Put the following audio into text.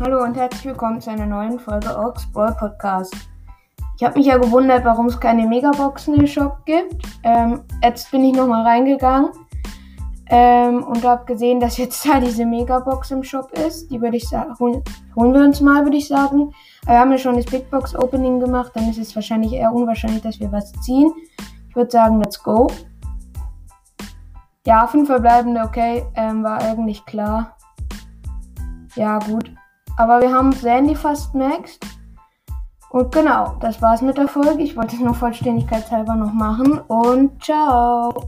Hallo und herzlich willkommen zu einer neuen Folge Ox Brawl Podcast. Ich habe mich ja gewundert, warum es keine Megaboxen im Shop gibt. Ähm, jetzt bin ich nochmal reingegangen ähm, und habe gesehen, dass jetzt da diese Megabox im Shop ist. Die würde ich sagen, holen, holen wir uns mal, würde ich sagen. Wir haben ja schon das Big Box Opening gemacht, dann ist es wahrscheinlich eher unwahrscheinlich, dass wir was ziehen. Ich würde sagen, let's go. Ja, fünf verbleibende, okay, ähm, war eigentlich klar. Ja, gut. Aber wir haben Sandy fast maxed. Und genau, das war's mit der Folge. Ich wollte es nur vollständigkeitshalber noch machen. Und ciao.